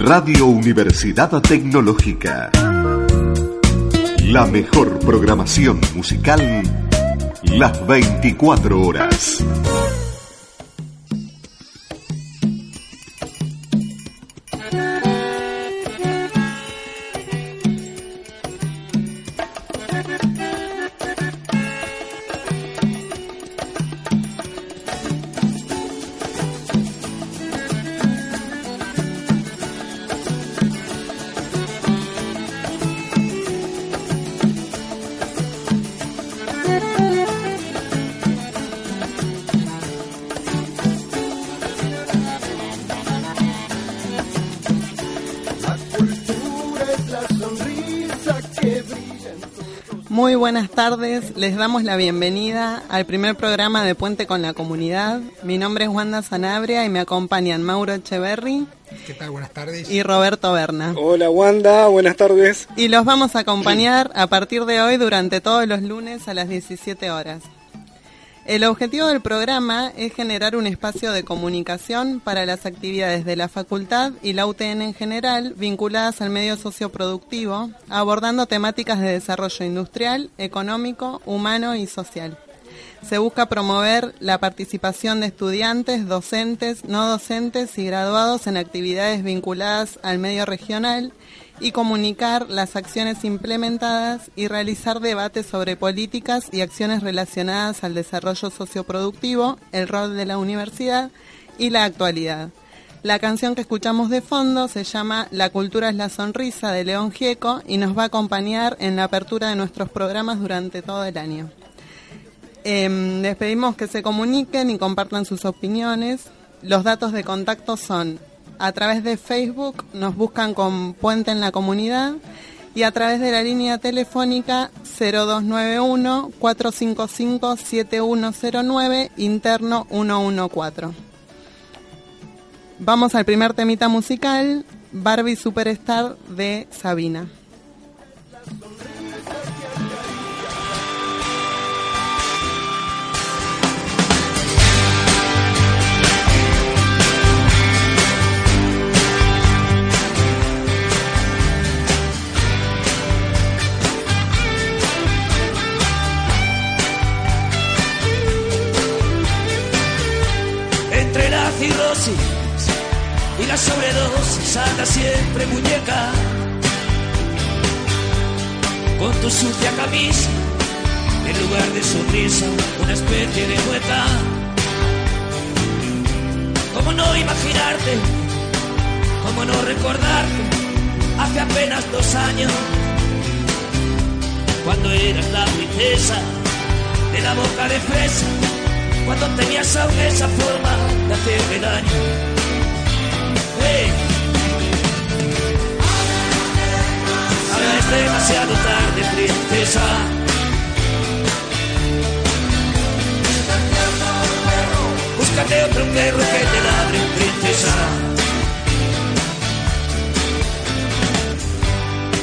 Radio Universidad Tecnológica. La mejor programación musical las 24 horas. Tardes, les damos la bienvenida al primer programa de Puente con la Comunidad. Mi nombre es Wanda Sanabria y me acompañan Mauro Echeverry. ¿Qué tal? Buenas tardes. Y Roberto Berna. Hola Wanda, buenas tardes. Y los vamos a acompañar a partir de hoy durante todos los lunes a las 17 horas. El objetivo del programa es generar un espacio de comunicación para las actividades de la facultad y la UTN en general vinculadas al medio socioproductivo, abordando temáticas de desarrollo industrial, económico, humano y social. Se busca promover la participación de estudiantes, docentes, no docentes y graduados en actividades vinculadas al medio regional y comunicar las acciones implementadas y realizar debates sobre políticas y acciones relacionadas al desarrollo socioproductivo, el rol de la universidad y la actualidad. La canción que escuchamos de fondo se llama La cultura es la sonrisa de León Gieco y nos va a acompañar en la apertura de nuestros programas durante todo el año. Eh, les pedimos que se comuniquen y compartan sus opiniones. Los datos de contacto son a través de Facebook nos buscan con Puente en la Comunidad y a través de la línea telefónica 0291 455 7109 interno 114. Vamos al primer temita musical, Barbie Superstar de Sabina. Y la sobredosis anda siempre muñeca con tu sucia camisa en lugar de sonrisa una especie de mueca ¿Cómo no imaginarte? ¿Cómo no recordarte? Hace apenas dos años cuando eras la princesa de la boca de fresa cuando tenías aún esa forma de hacerme daño. Hey. Ahora es demasiado tarde, princesa. Búscate otro perro que te ladre, princesa.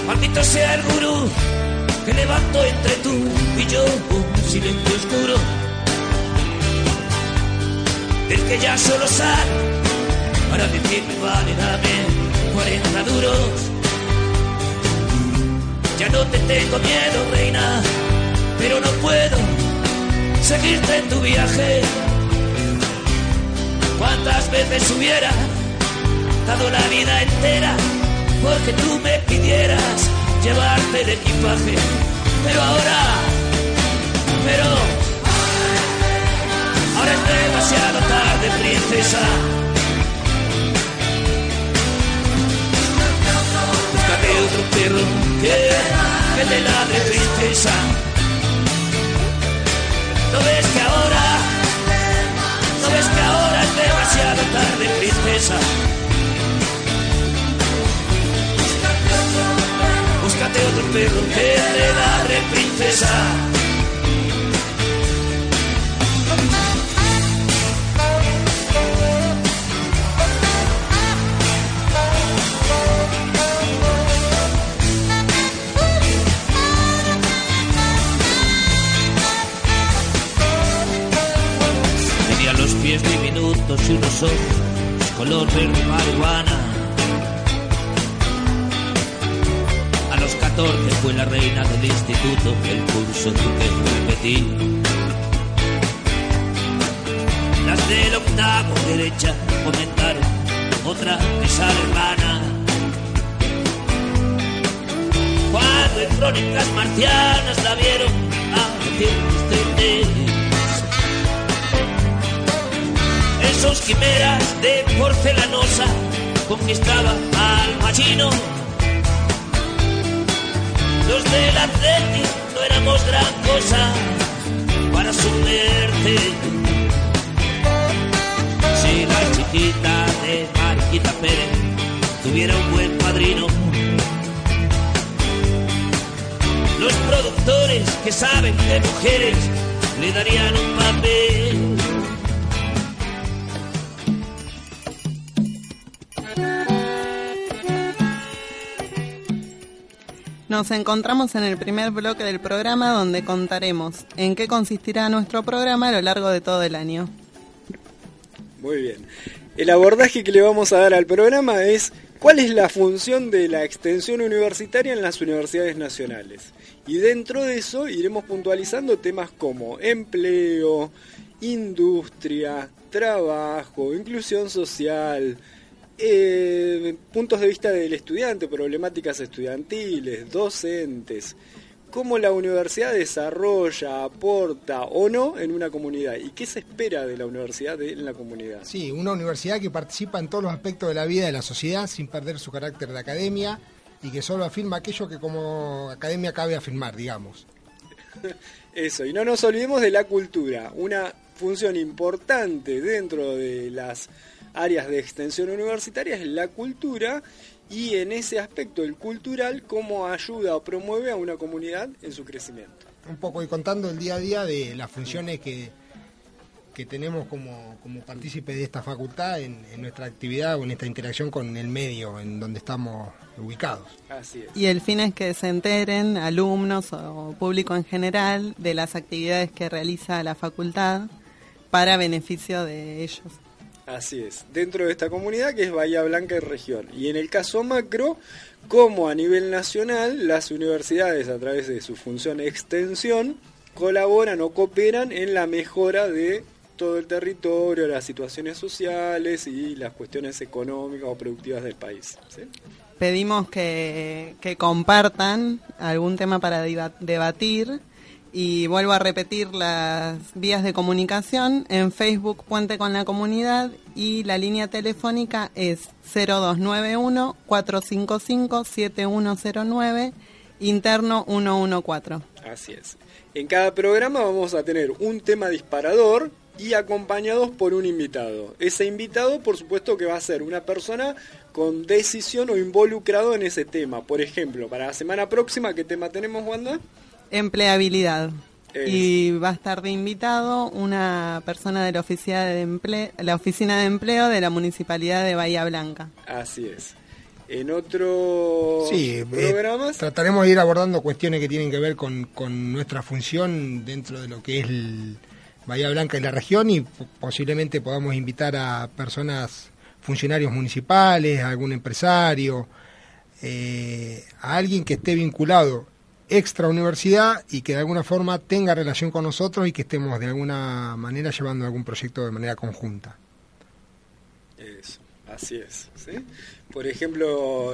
Maldito sea el gurú que levantó entre tú y yo un silencio oscuro del que ya solo sale para decirme vale dame 40 duros ya no te tengo miedo reina pero no puedo seguirte en tu viaje. Cuántas veces hubiera dado la vida entera porque tú me pidieras llevarte el equipaje pero ahora pero Es demasiado tarde, princesa. Búscate otro perro que, que te ladre, princesa. ¿No ves que ahora, no ves que ahora es demasiado tarde, princesa? Búscate otro perro que te ladre, princesa. y unos ojos color verde marihuana. A los 14 fue la reina del instituto, el curso tuve que repetir. Las del octavo derecha comentaron otra esa hermana. Cuando en crónicas marcianas la vieron a decir Esos quimeras de porcelanosa conquistaba al machino los del Atleti no éramos gran cosa para su muerte. Si la chiquita de Mariquita Pérez tuviera un buen padrino, los productores que saben de mujeres le darían un papel. Nos encontramos en el primer bloque del programa donde contaremos en qué consistirá nuestro programa a lo largo de todo el año. Muy bien. El abordaje que le vamos a dar al programa es cuál es la función de la extensión universitaria en las universidades nacionales. Y dentro de eso iremos puntualizando temas como empleo, industria, trabajo, inclusión social, eh, puntos de vista del estudiante, problemáticas estudiantiles, docentes, cómo la universidad desarrolla, aporta o no en una comunidad y qué se espera de la universidad en la comunidad. Sí, una universidad que participa en todos los aspectos de la vida de la sociedad sin perder su carácter de academia y que solo afirma aquello que como academia cabe afirmar, digamos. Eso, y no nos olvidemos de la cultura, una función importante dentro de las áreas de extensión universitaria es la cultura y en ese aspecto el cultural cómo ayuda o promueve a una comunidad en su crecimiento. Un poco y contando el día a día de las funciones que, que tenemos como, como partícipes de esta facultad en, nuestra actividad o en esta interacción con el medio en donde estamos ubicados. Así es. Y el fin es que se enteren alumnos o público en general de las actividades que realiza la facultad para beneficio de ellos. Así es, dentro de esta comunidad que es Bahía Blanca y región. Y en el caso macro, como a nivel nacional, las universidades a través de su función extensión colaboran o cooperan en la mejora de todo el territorio, las situaciones sociales y las cuestiones económicas o productivas del país. Pedimos que, que compartan algún tema para debatir y vuelvo a repetir las vías de comunicación. En Facebook Puente con la Comunidad y la línea telefónica es 0291-455-7109, interno 114. Así es. En cada programa vamos a tener un tema disparador y acompañados por un invitado. Ese invitado, por supuesto, que va a ser una persona con decisión o involucrado en ese tema. Por ejemplo, para la semana próxima, ¿qué tema tenemos, Wanda? Empleabilidad. Y va a estar de invitado una persona de la oficina de, empleo, la oficina de empleo de la Municipalidad de Bahía Blanca. Así es. En otros sí, eh, trataremos de ir abordando cuestiones que tienen que ver con, con nuestra función dentro de lo que es el Bahía Blanca y la región y posiblemente podamos invitar a personas, funcionarios municipales, a algún empresario, eh, a alguien que esté vinculado extra universidad y que de alguna forma tenga relación con nosotros y que estemos de alguna manera llevando algún proyecto de manera conjunta. Eso, así es. Por ejemplo,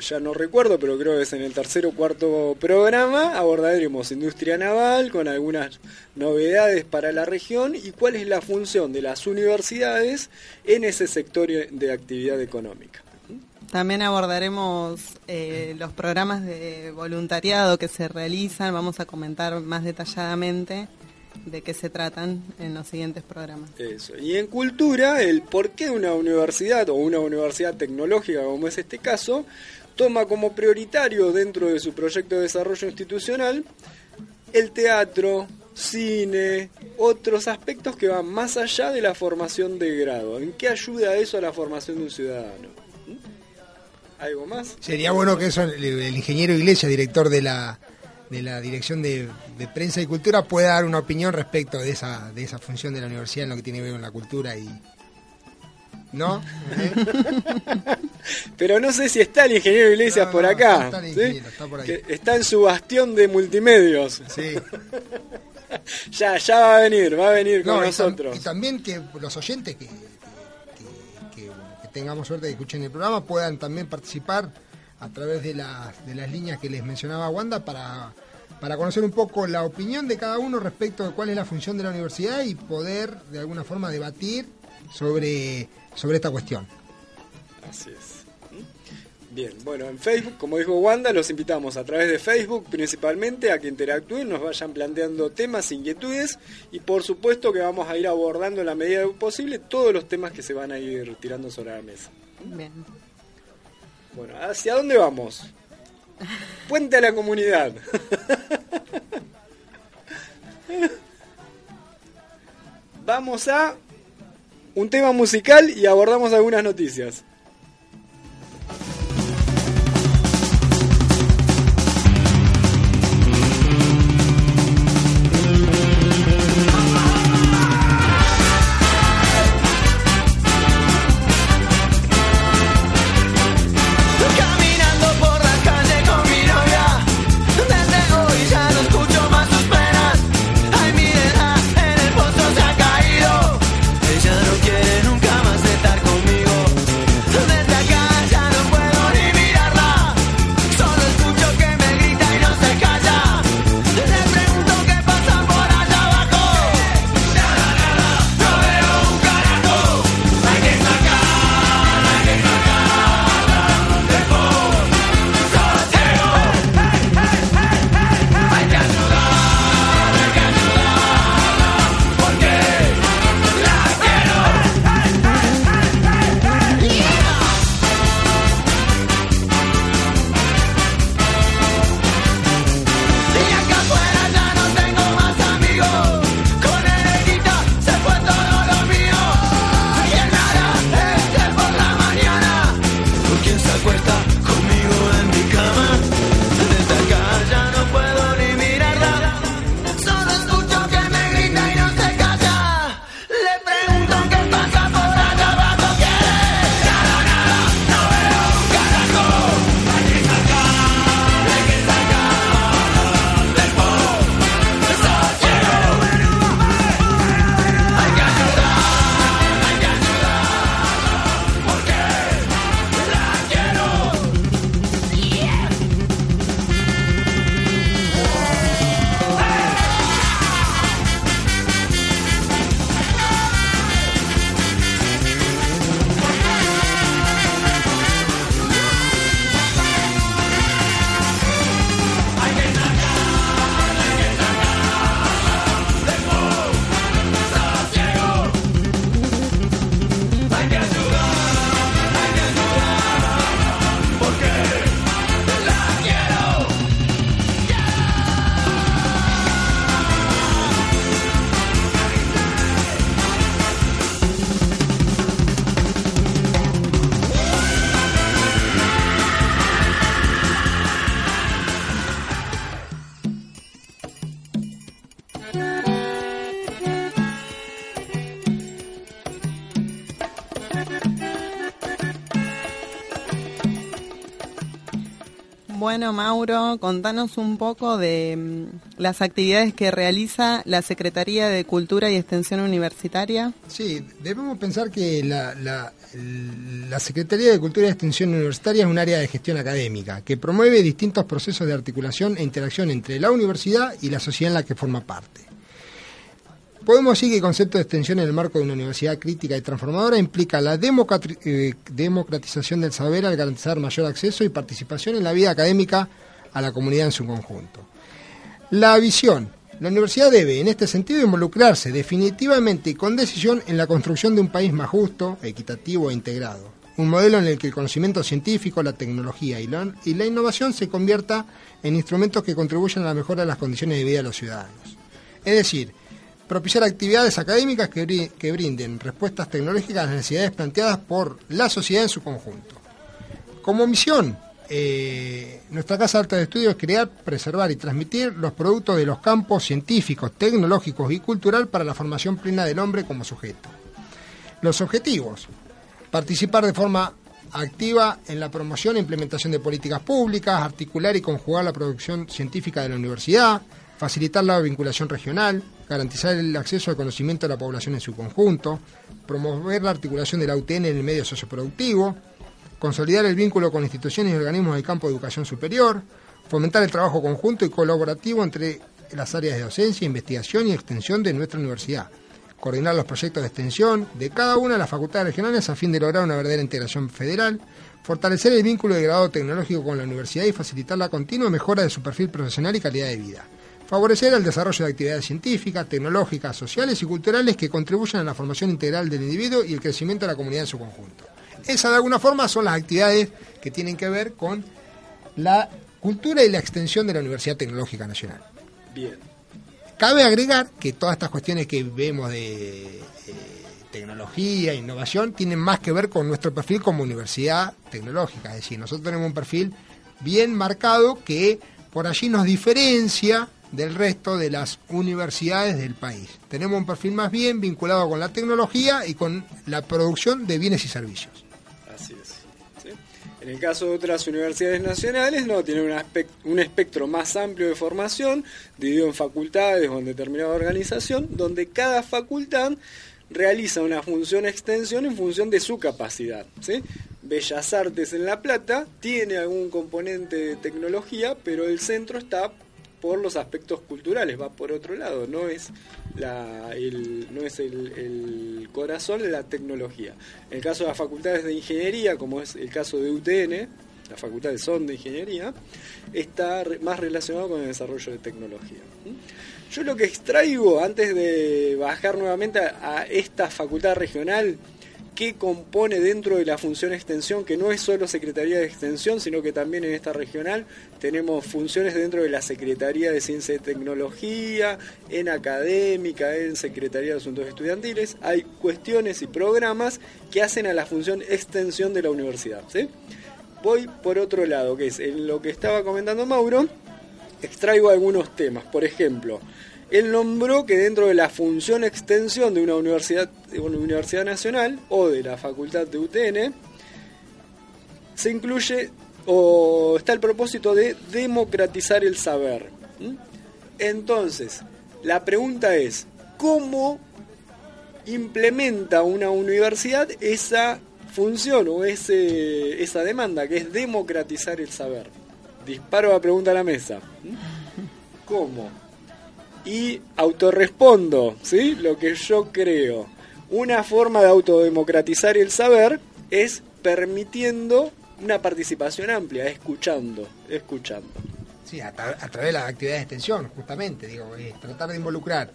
ya no recuerdo, pero creo que es en el tercer o cuarto programa, abordaremos industria naval con algunas novedades para la región y cuál es la función de las universidades en ese sector de actividad económica. También abordaremos eh, los programas de voluntariado que se realizan, vamos a comentar más detalladamente de qué se tratan en los siguientes programas. Eso. Y en cultura, el por qué una universidad o una universidad tecnológica, como es este caso, toma como prioritario dentro de su proyecto de desarrollo institucional el teatro, cine, otros aspectos que van más allá de la formación de grado. ¿En qué ayuda eso a la formación de un ciudadano? ¿Algo más? Sería bueno que eso el, ingeniero Iglesias, director de la, de la Dirección de, Prensa y Cultura, pueda dar una opinión respecto de esa, de esa función de la universidad en lo que tiene que ver con la cultura y... ¿No? Pero no sé si está el ingeniero Iglesias No, por no, acá. está el ¿sí? ingeniero, está por ahí. Que está en su bastión de multimedios. Sí. Ya, ya va a venir, va a venir con No, y, tam- nosotros. y también que los oyentes que tengamos suerte de que escuchen el programa puedan también participar a través de las, de las líneas que les mencionaba Wanda para, para conocer un poco la opinión de cada uno respecto de cuál es la función de la universidad y poder de alguna forma debatir sobre, sobre esta cuestión. Así es. Bien, bueno, en Facebook, como dijo Wanda, los invitamos a través de Facebook principalmente a que interactúen, nos vayan planteando temas, inquietudes y por supuesto que vamos a ir abordando en la medida posible todos los temas que se van a ir tirando sobre la mesa. Bien. Bueno, ¿hacia dónde vamos? Puente a la comunidad. Vamos a un tema musical y abordamos algunas noticias. Bueno, Mauro, contanos un poco de mm, las actividades que realiza la Secretaría de Cultura y Extensión Universitaria. Sí, debemos pensar que la Secretaría de Cultura y Extensión Universitaria es un área de gestión académica que promueve distintos procesos de articulación e interacción entre la universidad y la sociedad en la que forma parte. Podemos decir que el concepto de extensión en el marco de una universidad crítica y transformadora implica la eh, democratización del saber al garantizar mayor acceso y participación en la vida académica a la comunidad en su conjunto. La visión. La universidad debe, en este sentido, involucrarse definitivamente y con decisión en la construcción de un país más justo, equitativo e integrado. Un modelo en el que el conocimiento científico, la tecnología y la, y la innovación se convierta en instrumentos que contribuyan a la mejora de las condiciones de vida de los ciudadanos. Es decir, propiciar actividades académicas que, bri- que brinden respuestas tecnológicas a las necesidades planteadas por la sociedad en su conjunto. Como misión, eh, nuestra Casa Alta de Estudios es crear, preservar y transmitir los productos de los campos científicos, tecnológicos y cultural para la formación plena del hombre como sujeto. Los objetivos. Participar de forma activa en la promoción e implementación de políticas públicas, articular y conjugar la producción científica de la universidad, facilitar la vinculación regional, garantizar el acceso al conocimiento de la población en su conjunto, promover la articulación de la UTN en el medio socioproductivo, consolidar el vínculo con instituciones y organismos del campo de educación superior, fomentar el trabajo conjunto y colaborativo entre las áreas de docencia, investigación y extensión de nuestra universidad, coordinar los proyectos de extensión de cada una de las facultades regionales a fin de lograr una verdadera integración federal, fortalecer el vínculo de grado tecnológico con la universidad y facilitar la continua mejora de su perfil profesional y calidad de vida. Favorecer el desarrollo de actividades científicas, tecnológicas, sociales y culturales que contribuyan a la formación integral del individuo y el crecimiento de la comunidad en su conjunto. Esas de alguna forma son las actividades que tienen que ver con la cultura y la extensión de la Universidad Tecnológica Nacional. Bien. Cabe agregar que todas estas cuestiones que vemos de eh, tecnología, innovación, tienen más que ver con nuestro perfil como universidad tecnológica. Es decir, nosotros tenemos un perfil bien marcado que por allí nos diferencia del resto de las universidades del país. Tenemos un perfil más bien vinculado con la tecnología y con la producción de bienes y servicios. Así es. En el caso de otras universidades nacionales, no, tienen un, un espectro más amplio de formación, dividido en facultades o en determinada organización, donde cada facultad realiza una función extensión en función de su capacidad. ¿sí? Bellas Artes en La Plata tiene algún componente de tecnología, pero el centro está por los aspectos culturales, va por otro lado, no es la, el, corazón de la tecnología. En el caso de las facultades de ingeniería, como es el caso de UTN, las facultades son de ingeniería, está más relacionado con el desarrollo de tecnología. Yo lo que extraigo antes de bajar nuevamente a esta facultad regional, que compone dentro de la función extensión, que no es solo Secretaría de Extensión, sino que también en esta regional tenemos funciones dentro de la Secretaría de Ciencia y Tecnología, en académica, en Secretaría de Asuntos Estudiantiles. Hay cuestiones y programas que hacen a la función extensión de la universidad. Voy por otro lado, que es en lo que estaba comentando Mauro, extraigo algunos temas. Por ejemplo, él nombró que dentro de la función extensión de una universidad, de una universidad nacional o de la facultad de UTN, se incluye o está el propósito de democratizar el saber. Entonces, la pregunta es, ¿cómo implementa una universidad esa función o ese, esa demanda que es democratizar el saber? Disparo la pregunta a la mesa. ¿Cómo? Y autorrespondo, ¿sí? Lo que yo creo. Una forma de autodemocratizar el saber es permitiendo una participación amplia, escuchando, escuchando. Sí, a, tra- a través de las actividades de extensión, justamente, digo, es tratar de involucrar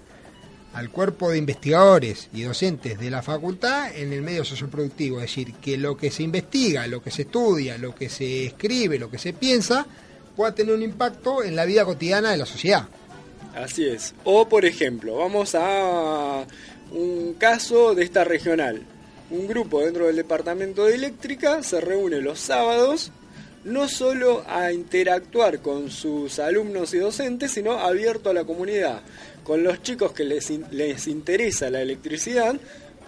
al cuerpo de investigadores y docentes de la facultad en el medio socioproductivo, es decir, que lo que se investiga, lo que se estudia, lo que se escribe, lo que se piensa, pueda tener un impacto en la vida cotidiana de la sociedad. Así es. O por ejemplo, vamos a un caso de esta regional. Un grupo dentro del departamento de eléctrica se reúne los sábados no solo a interactuar con sus alumnos y docentes, sino abierto a la comunidad. Con los chicos que les, les interesa la electricidad,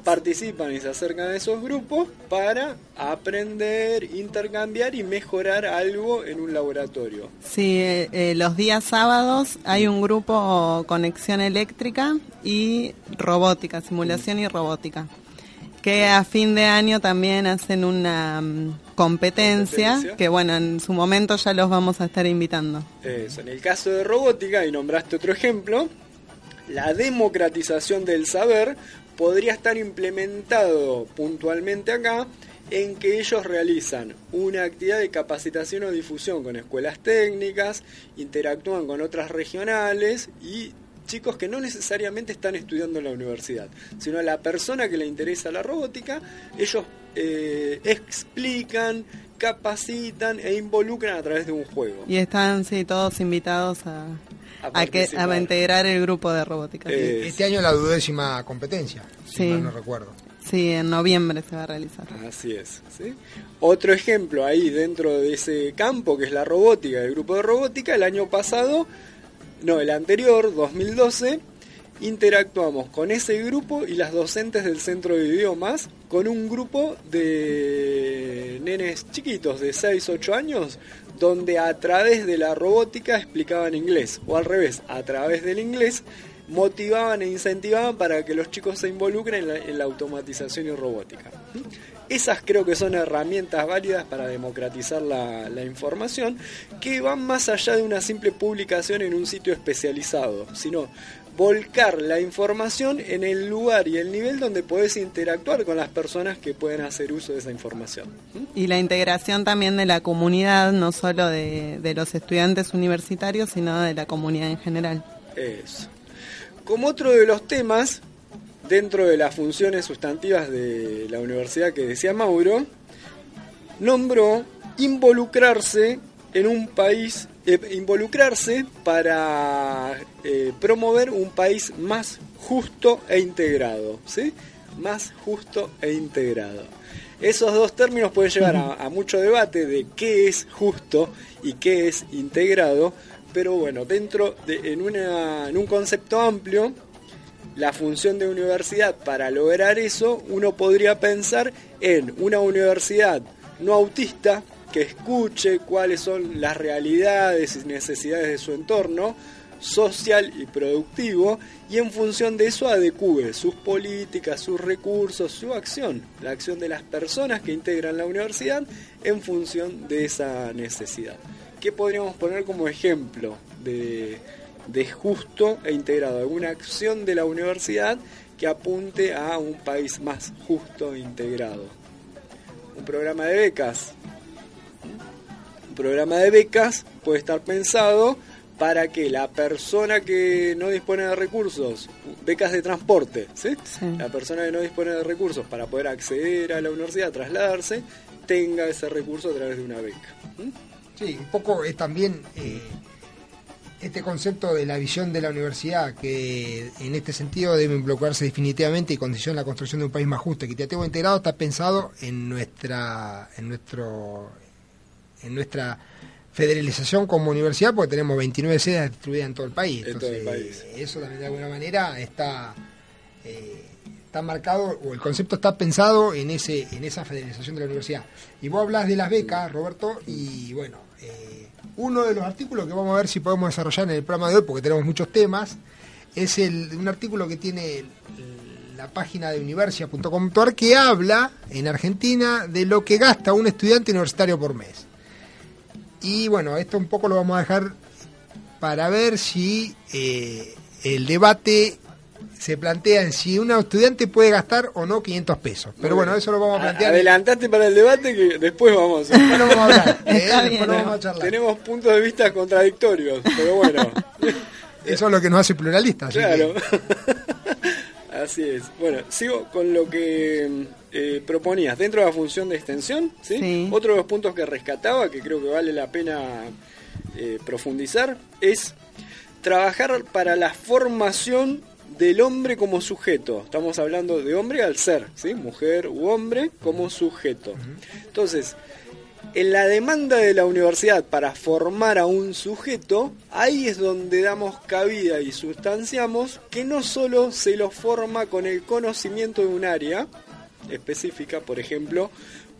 participan y se acercan a esos grupos para aprender, intercambiar y mejorar algo en un laboratorio. Sí, eh, eh, los días sábados hay un grupo Conexión Eléctrica y Robótica, Simulación y Robótica, que a fin de año también hacen una mm, competencia, Competencia. que bueno, en su momento ya los vamos a estar invitando. Eso, en el caso de robótica, y nombraste otro ejemplo, la democratización del saber podría estar implementado puntualmente acá en que ellos realizan una actividad de capacitación o difusión con escuelas técnicas, interactúan con otras regionales y chicos que no necesariamente están estudiando en la universidad, sino a la persona que le interesa la robótica, ellos eh, explican, capacitan e involucran a través de un juego. Y están, sí, todos invitados a, A a, que, a integrar el grupo de robótica. sí. Eh, Este año la duodécima competencia, si mal no recuerdo. Sí, en noviembre se va a realizar. Así es. ¿sí? Otro ejemplo ahí dentro de ese campo que es la robótica, el grupo de robótica, el año pasado, no, el anterior, 2012, interactuamos con ese grupo y las docentes del centro de idiomas con un grupo de nenes chiquitos de 6, 8 años, donde a través de la robótica explicaban inglés, o al revés, a través del inglés motivaban e incentivaban para que los chicos se involucren en la, automatización y robótica. Esas creo que son herramientas válidas para democratizar la, la información que van más allá de una simple publicación en un sitio especializado, sino volcar la información en el lugar y el nivel donde podés interactuar con las personas que pueden hacer uso de esa información. Y la integración también de la comunidad, no solo de, de los estudiantes universitarios, sino de la comunidad en general. Eso. Como otro de los temas, dentro de las funciones sustantivas de la universidad que decía Mauro, nombró involucrarse en un país, involucrarse para eh, promover un país más justo e integrado, ¿sí? Más justo e integrado. Esos dos términos pueden llevar a, a mucho debate de qué es justo y qué es integrado, pero bueno, dentro de en, una, en un concepto amplio, la función de universidad para lograr eso, uno podría pensar en una universidad no autista que escuche cuáles son las realidades y necesidades de su entorno social y productivo y en función de eso adecue sus políticas, sus recursos, su acción, la acción de las personas que integran la universidad en función de esa necesidad. ¿Qué podríamos poner como ejemplo de, de justo e integrado? ¿Alguna acción de la universidad que apunte a un país más justo e integrado? Un programa de becas. Un programa de becas puede estar pensado para que la persona que no dispone de recursos, becas de transporte, ¿sí? Sí. la persona que no dispone de recursos para poder acceder a la universidad, trasladarse, tenga ese recurso a través de una beca. ¿Mm? Sí, un poco es también eh, este concepto de la visión de la universidad que en este sentido debe involucrarse definitivamente y condiciona la construcción de un país más justo, equitativo integrado está pensado en nuestra en nuestro en nuestra federalización como universidad porque tenemos 29 sedes distribuidas en todo el país. En todo el Entonces, país. eso también de alguna manera está eh, está marcado o el concepto está pensado en ese en esa federalización de la universidad. Y vos hablas de las becas, Roberto, y bueno, eh, uno de los artículos que vamos a ver si podemos desarrollar en el programa de hoy, porque tenemos muchos temas, es el, un artículo que tiene el- la página de universia.com.ar que habla en Argentina de lo que gasta un estudiante universitario por mes. Y bueno, esto un poco lo vamos a dejar para ver si eh, el debate se plantea en si un estudiante puede gastar o no 500 pesos. Pero bueno, eso lo vamos a plantear. Adelantate para el debate que después vamos a Después lo vamos a hablar. eh, después lo ¿no? vamos a charlar. Tenemos puntos de vista contradictorios, pero bueno, Eso es lo que nos hace pluralistas. así claro. que- Así es. Bueno, sigo con lo que eh, proponías. Dentro de la función de extensión, ¿sí? Sí. Otro de los puntos que rescataba, que creo que vale la pena eh, profundizar, es trabajar para la formación del hombre como sujeto. Estamos hablando de hombre al ser, ¿sí? Mujer u hombre como sujeto. Entonces, en la demanda de la universidad para formar a un sujeto, ahí es donde damos cabida y sustanciamos que no solo se lo forma con el conocimiento de un área específica, por ejemplo,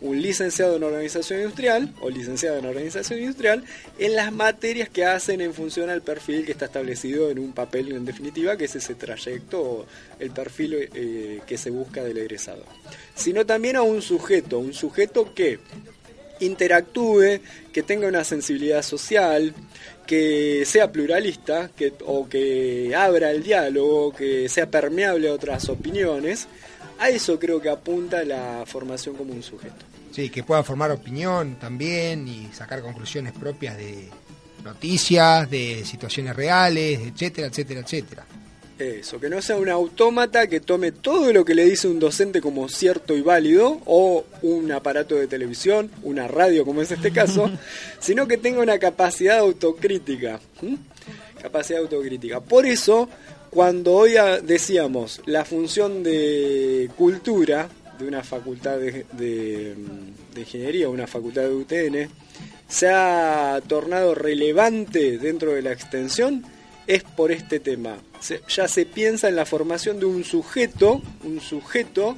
un licenciado en organización industrial o licenciado en organización industrial en las materias que hacen en función al perfil que está establecido en un papel en definitiva, que es ese trayecto o el perfil eh, que se busca del egresado, sino también a un sujeto, un sujeto que interactúe, que tenga una sensibilidad social, que sea pluralista que, o que abra el diálogo, que sea permeable a otras opiniones. A eso creo que apunta la formación como un sujeto. Sí, que pueda formar opinión también y sacar conclusiones propias de noticias, de situaciones reales, etcétera, etcétera, etcétera. Eso, que no sea un autómata que tome todo lo que le dice un docente como cierto y válido, o un aparato de televisión, una radio como es este caso, sino que tenga una capacidad autocrítica. Capacidad autocrítica. Por eso, cuando hoy decíamos la función de cultura de una facultad de, de, de ingeniería, una facultad de UTN, se ha tornado relevante dentro de la extensión es por este tema. Ya se piensa en la formación de un sujeto, un sujeto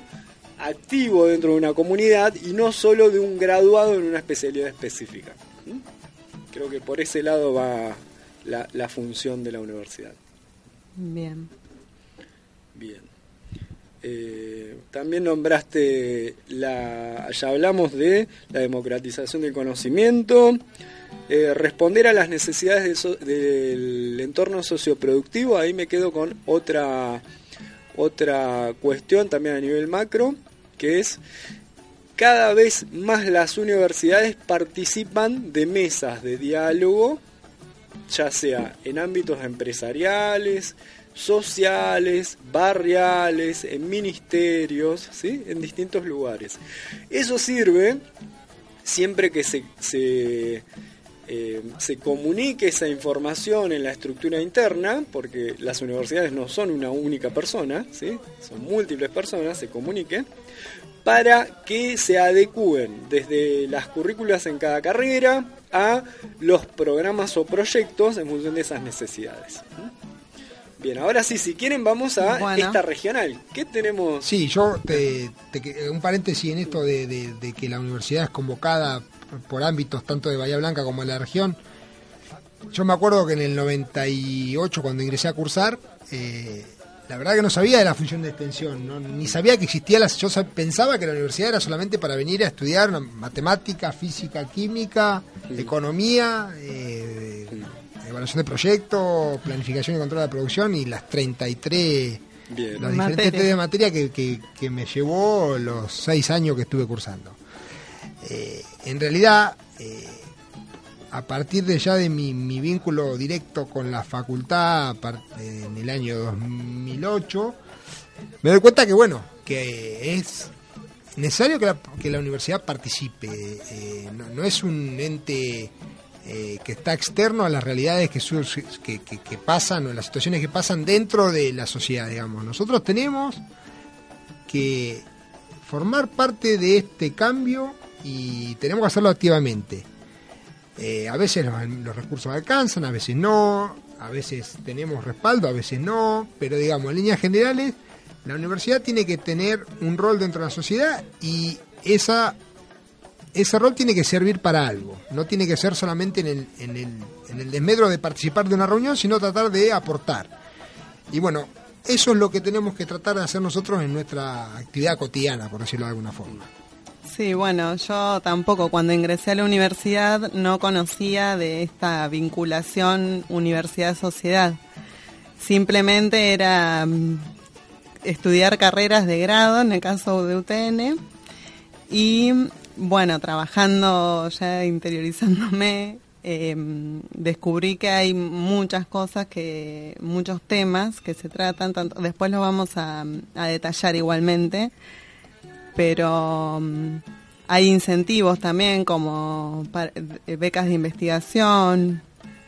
activo dentro de una comunidad y no solo de un graduado en una especialidad específica. Creo que por ese lado va la función de la universidad. Bien. Bien. Eh, también nombraste la, ya hablamos de la democratización del conocimiento, eh, responder a las necesidades del entorno socioproductivo. Ahí me quedo con otra otra cuestión también a nivel macro, que es cada vez más las universidades participan de mesas de diálogo, ya sea en ámbitos empresariales, sociales, barriales, en ministerios, ¿sí? en distintos lugares. Eso sirve siempre que se, se, eh, se comunique esa información en la estructura interna, porque las universidades no son una única persona, ¿sí? son múltiples personas, se comunique, para que se adecúen desde las currículas en cada carrera a los programas o proyectos en función de esas necesidades. Bien, ahora sí, si quieren vamos a Bueno. esta regional. ¿Qué tenemos? Sí, yo te, te- un paréntesis en esto de, de- de que la universidad es convocada por ámbitos tanto de Bahía Blanca como de la región. Yo me acuerdo que en el 98 cuando ingresé a cursar, eh, la verdad que no sabía de la función de extensión, ¿no? ni sabía que existía la... Yo sa- pensaba que la universidad era solamente para venir a estudiar matemática, física, química, economía, eh, evaluación de proyectos, planificación y control de la producción y las 33 Bien. los diferentes Materia. test de materia que, que- que me llevó los seis años que estuve cursando. Eh, en realidad, eh, a partir de ya de mi, vínculo directo con la facultad en el año 2008, me doy cuenta que bueno, que es necesario que la, universidad participe. eh, no, es un ente eh, que está externo a las realidades que, que, que- que pasan o las situaciones que pasan dentro de la sociedad, digamos. Nosotros tenemos que formar parte de este cambio y tenemos que hacerlo activamente. Eh, a veces los, los recursos alcanzan, a veces no, a veces tenemos respaldo, a veces no, pero digamos, en líneas generales, la universidad tiene que tener un rol dentro de la sociedad y esa, ese rol tiene que servir para algo, no tiene que ser solamente en el, en el, en el desmedro de participar de una reunión, sino tratar de aportar. Y bueno, eso es lo que tenemos que tratar de hacer nosotros en nuestra actividad cotidiana, por decirlo de alguna forma. Sí, bueno, yo tampoco cuando ingresé a la universidad no conocía de esta vinculación universidad-sociedad. Simplemente era mm, estudiar carreras de grado, en el caso de UTN, y bueno, trabajando ya interiorizándome, eh, descubrí que hay muchas cosas que, muchos temas que se tratan, tanto, después los vamos a detallar igualmente, pero mm, hay incentivos también como eh, becas de investigación,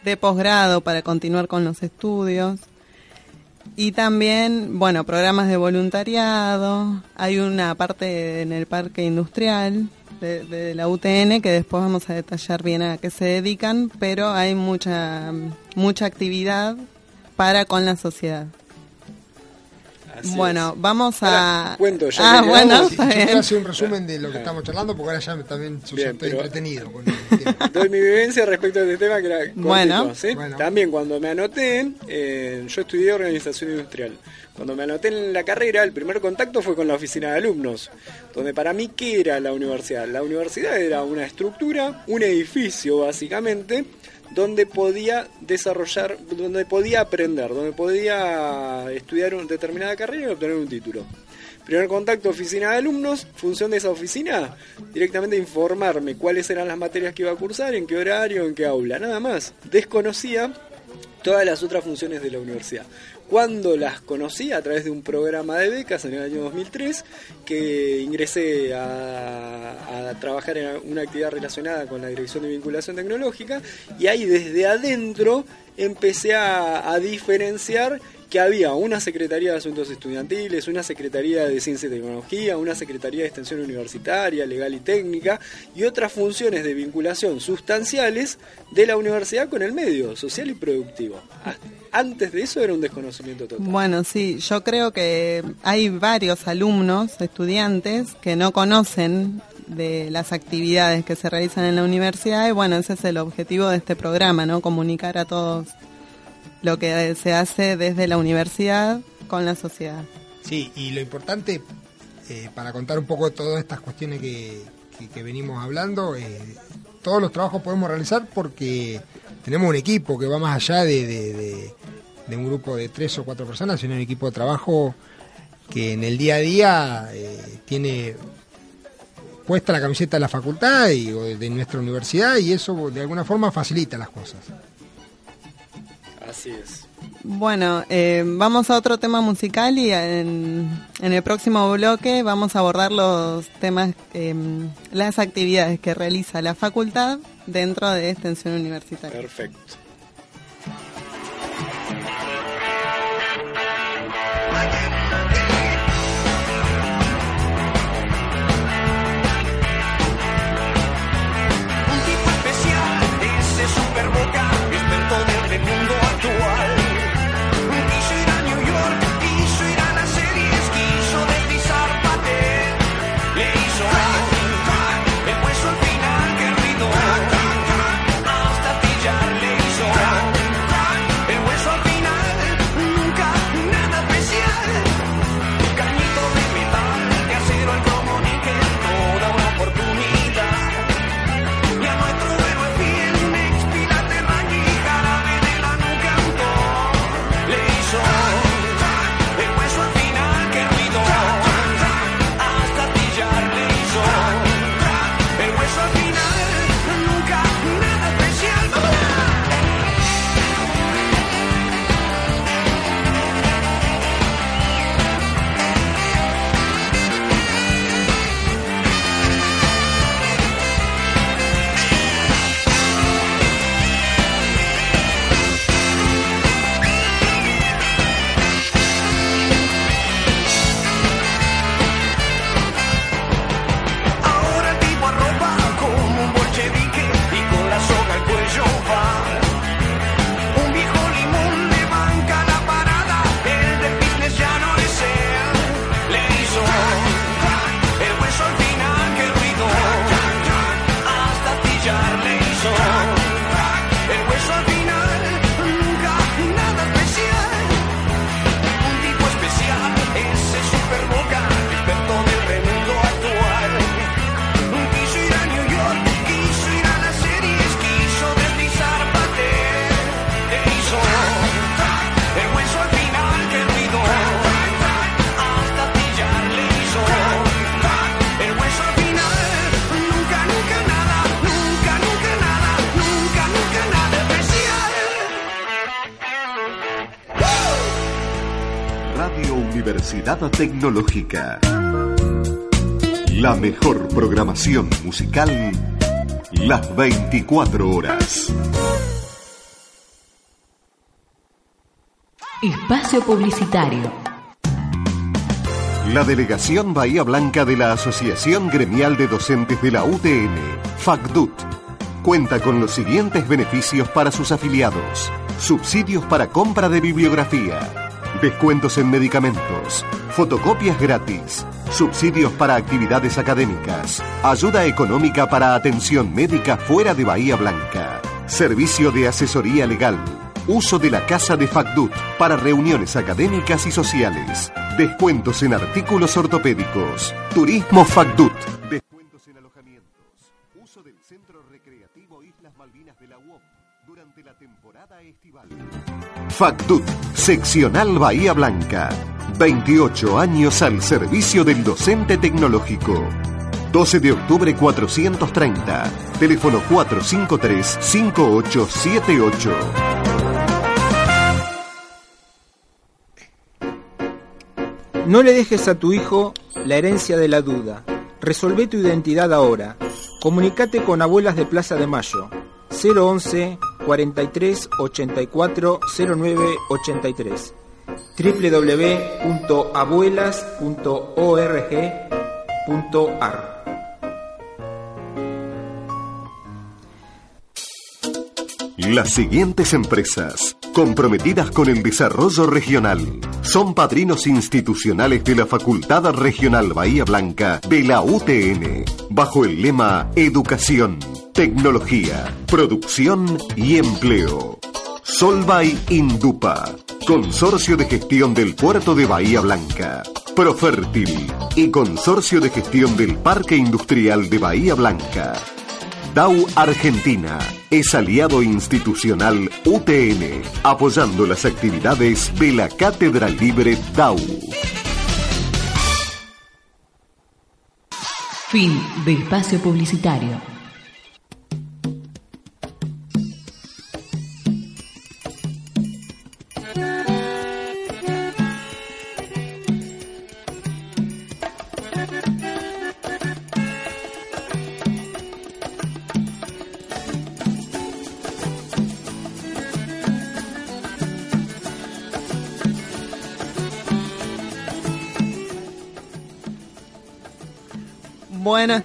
de posgrado para continuar con los estudios. Y también, bueno, programas de voluntariado. Hay una parte en el parque industrial de, de la UTN que después vamos a detallar bien a qué se dedican, pero hay mucha, mucha actividad para con la sociedad. Así bueno, es. vamos a... Ahora, cuento, ya ah, que bueno, yo bien. quiero hacer un resumen de lo que estamos charlando porque ahora ya también yo ya Bien, estoy entretenido con el tema. Doy mi vivencia respecto a este tema que era cortito, Bueno. ¿sí? Bueno. También cuando me anoté, eh, yo estudié organización industrial. Cuando me anoté en la carrera, el primer contacto fue con la oficina de alumnos, donde para mí, ¿qué era la universidad? La universidad era una estructura, un edificio básicamente, donde podía desarrollar, donde podía aprender, donde podía estudiar una determinada carrera y obtener un título. Primer contacto, oficina de alumnos, función de esa oficina, directamente informarme cuáles eran las materias que iba a cursar, en qué horario, en qué aula, nada más. Desconocía todas las otras funciones de la universidad. Cuando las conocí a través de un programa de becas en el año 2003, que ingresé a, trabajar en una actividad relacionada con la Dirección de Vinculación Tecnológica, y ahí desde adentro empecé a diferenciar que había una Secretaría de Asuntos Estudiantiles, una Secretaría de Ciencia y Tecnología, una Secretaría de Extensión Universitaria, Legal y Técnica y otras funciones de vinculación sustanciales de la universidad con el medio social y productivo. Antes de eso era un desconocimiento total. Bueno, sí, yo creo que hay varios alumnos, estudiantes, que no conocen de las actividades que se realizan en la universidad y bueno, ese es el objetivo de este programa, ¿no? Comunicar a todos lo que se hace desde la universidad con la sociedad. Sí, y lo importante, eh, para contar un poco todas estas cuestiones que, que- venimos hablando, eh, todos los trabajos podemos realizar porque tenemos un equipo que va más allá de, de- de- de un grupo de tres o cuatro personas, sino un equipo de trabajo que en el día a día eh, tiene puesta la camiseta de la facultad y o de nuestra universidad y eso de alguna forma facilita las cosas. Así es. Bueno, eh, vamos a otro tema musical y en, en el próximo bloque vamos a abordar los temas, eh, las actividades que realiza la facultad dentro de extensión universitaria. Perfecto. Tecnológica. La mejor programación musical las 24 horas. Espacio Publicitario. La delegación Bahía Blanca de la Asociación Gremial de Docentes de la UTN, FACDUT, cuenta con los siguientes beneficios para sus afiliados. Subsidios para compra de bibliografía, descuentos en medicamentos, fotocopias gratis, subsidios para actividades académicas, ayuda económica para atención médica fuera de Bahía Blanca, servicio de asesoría legal, uso de la casa de FACDUT para reuniones académicas y sociales, descuentos en artículos ortopédicos, turismo FACDUT, la temporada estival. FACDUT, seccional Bahía Blanca. 28 años al servicio del docente tecnológico. 12 de octubre 430. Teléfono 453-5878. No le dejes a tu hijo la herencia de la duda. Resolvé tu identidad ahora. Comunicate con Abuelas de Plaza de Mayo. 011 43 84 09 83. www.abuelas.org.ar Las siguientes empresas, comprometidas con el desarrollo regional, son padrinos institucionales de la Facultad Regional Bahía Blanca de la UTN, bajo el lema Educación, Tecnología, Producción y Empleo. Solvay Indupa, Consorcio de Gestión del Puerto de Bahía Blanca, Profértil y Consorcio de Gestión del Parque Industrial de Bahía Blanca. DAU Argentina es aliado institucional UTN, apoyando las actividades de la Cátedra Libre DAU. Fin de espacio publicitario.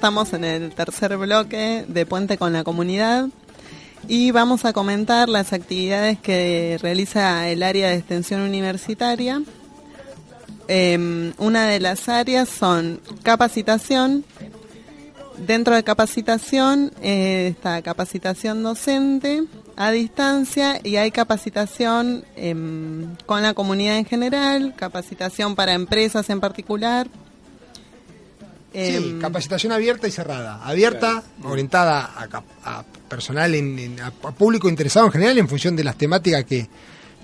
Estamos en el tercer bloque de Puente con la Comunidad y vamos a comentar las actividades que realiza el área de extensión universitaria. Eh, una de las áreas son capacitación. Dentro de capacitación eh, está capacitación docente a distancia y hay capacitación em, con la comunidad en general, capacitación para empresas en particular, Sí, Em, capacitación abierta y cerrada. Abierta, orientada a, a personal, en, en- a, público interesado en general en función de las temáticas que,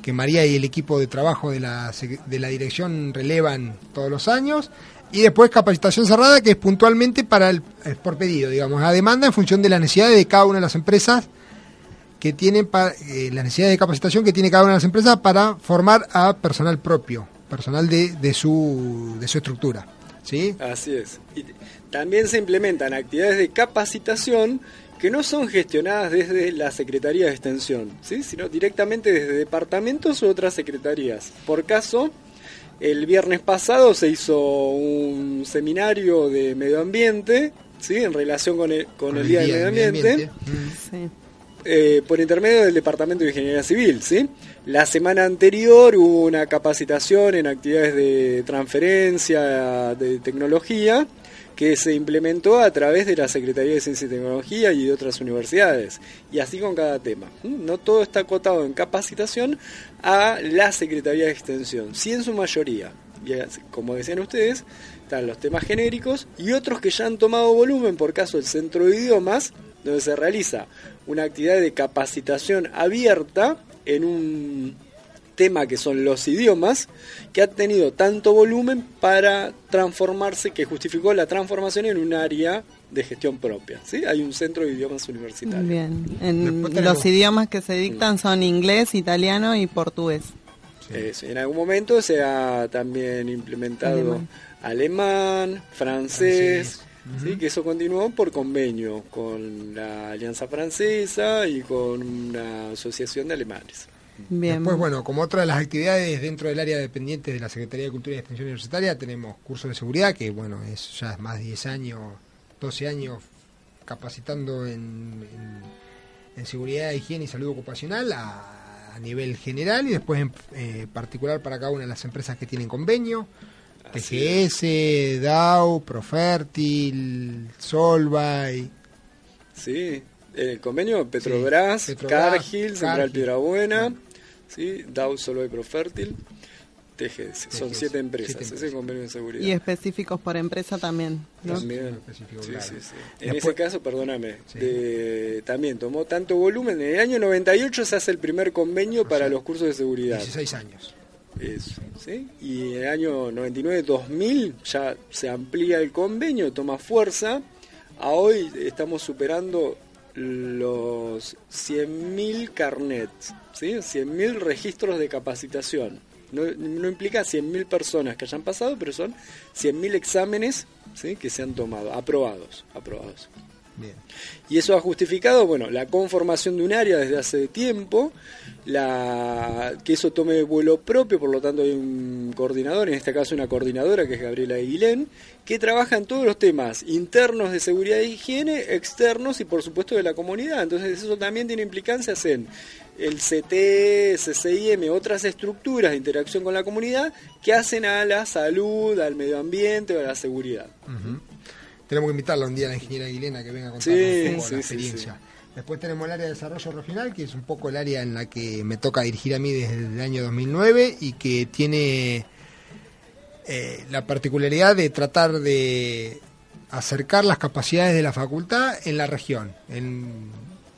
que María y el equipo de trabajo de la, de la dirección relevan todos los años. Y después capacitación cerrada, que es puntualmente para el, es por pedido, digamos, a demanda en función de las necesidades de cada una de las empresas que tienen pa- eh, las necesidades de capacitación que tiene cada una de las empresas para formar a personal propio, personal de, de su de su estructura. ¿Sí? Así es. Y también se implementan actividades de capacitación que no son gestionadas desde la Secretaría de Extensión, ¿sí? sino directamente desde departamentos u otras secretarías. Por caso, el viernes pasado se hizo un seminario de medio ambiente, ¿sí? en relación con el, con el Día, del Medio Ambiente sí. Eh, por intermedio del Departamento de Ingeniería Civil, ¿sí? La semana anterior hubo una capacitación en actividades de transferencia de tecnología que se implementó a través de la Secretaría de Ciencia y Tecnología y de otras universidades. Y así con cada tema. No todo está acotado en capacitación a la Secretaría de Extensión, sí en su mayoría. Y como decían ustedes, están los temas genéricos y otros que ya han tomado volumen, por caso el Centro de Idiomas, donde se realiza una actividad de capacitación abierta en un tema que son los idiomas, que ha tenido tanto volumen para transformarse, que justificó la transformación en un área de gestión propia. ¿sí? Hay un centro de idiomas universitario. Bien. En los idiomas que se dictan son inglés, italiano y portugués. Eso, en algún momento se ha también implementado alemán, francés, ¿sí? que eso continuó por convenio con la Alianza Francesa y con una asociación de alemanes. Bien. Después, bueno, como otra de las actividades dentro del área dependiente de la Secretaría de Cultura y Extensión Universitaria, tenemos cursos de seguridad, que bueno, es ya más de 10 años, 12 años capacitando en, en- en seguridad, higiene y salud ocupacional a, a nivel general y después en eh, particular para cada una de las empresas que tienen convenio. TGS, DAO, Profértil, Solvay, Sí, el convenio Petrobras, Sí, Petrobras, Cargill, Central. Piedrabuena, sí, Dow Solo y Profértil, TGS. Son siete empresas, siete ese empresas. convenio de seguridad. Y específicos por empresa también. ¿no? También. Sí, claro. sí, sí. En Después- ese caso, perdóname, Sí. de- también tomó tanto volumen. En el año 98 se hace el primer convenio para los cursos de seguridad. 16 años. Eso, ¿sí? Y en el año 99-2000 ya se amplía el convenio, toma fuerza. A hoy estamos superando los 100.000 carnets, ¿sí? 100.000 registros de capacitación. No, no implica 100.000 personas que hayan pasado, pero son 100.000 exámenes ¿sí? que se han tomado, aprobados. aprobados. Bien. Y eso ha justificado, bueno, la conformación de un área desde hace tiempo, la, que eso tome vuelo propio, por lo tanto hay un coordinador, en este caso una coordinadora que es Gabriela Aguilén, que trabaja en todos los temas internos de seguridad e higiene, externos y por supuesto de la comunidad. Entonces eso también tiene implicancias en el CT, CCIM, otras estructuras de interacción con la comunidad que hacen a la salud, al medio ambiente o a la seguridad. Tenemos que invitarla un día a la ingeniera Aguilena que venga a contarnos Sí, un poco sí, la sí, experiencia. Después tenemos el área de desarrollo regional, que es un poco el área en la que me toca dirigir a mí desde el año 2009 y que tiene eh, la particularidad de tratar de acercar las capacidades de la facultad en la región, en,